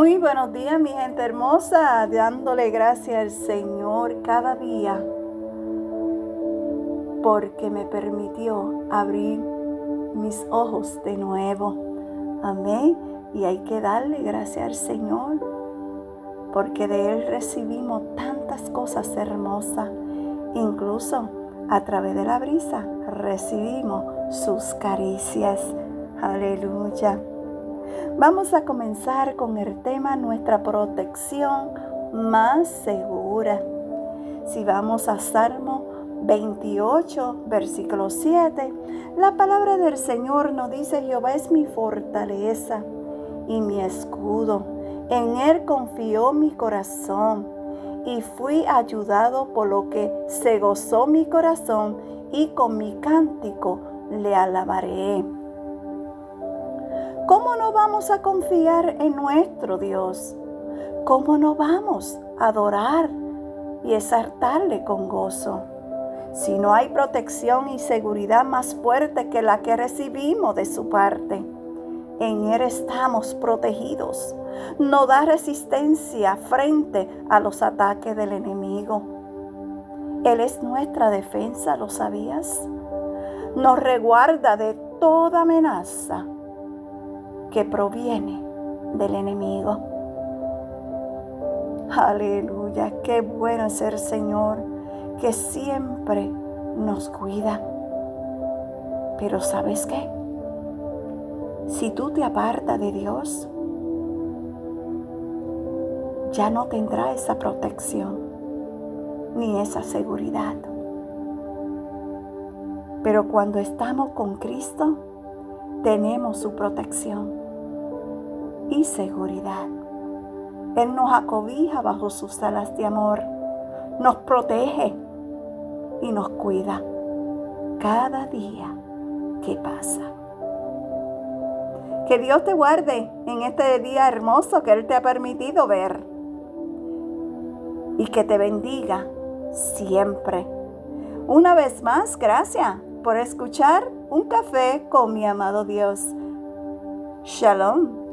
Muy buenos días, mi gente hermosa, dándole gracias al Señor cada día porque me permitió abrir mis ojos de nuevo. Amén. Y hay que darle gracias al Señor porque de Él recibimos tantas cosas hermosas. Incluso a través de la brisa recibimos sus caricias. Aleluya. Vamos a comenzar con el tema nuestra protección más segura. Si vamos a Salmo 28, versículo 7, la palabra del Señor nos dice, Jehová es mi fortaleza y mi escudo. En Él confió mi corazón y fui ayudado por lo que se gozó mi corazón y con mi cántico le alabaré. ¿Cómo no vamos a confiar en nuestro Dios? ¿Cómo no vamos a adorar y exaltarle con gozo? Si no hay protección y seguridad más fuerte que la que recibimos de su parte, en Él estamos protegidos. No da resistencia frente a los ataques del enemigo. Él es nuestra defensa, ¿lo sabías? Nos reguarda de toda amenaza que proviene del enemigo. Aleluya, qué bueno es el Señor que siempre nos cuida. Pero ¿sabes qué? Si tú te apartas de Dios, ya no tendrá esa protección ni esa seguridad. Pero cuando estamos con Cristo, tenemos su protección y seguridad. Él nos acobija bajo sus alas de amor, nos protege y nos cuida cada día que pasa. Que Dios te guarde en este día hermoso que Él te ha permitido ver y que te bendiga siempre. Una vez más, gracias por escuchar un café con mi amado Dios. Shalom.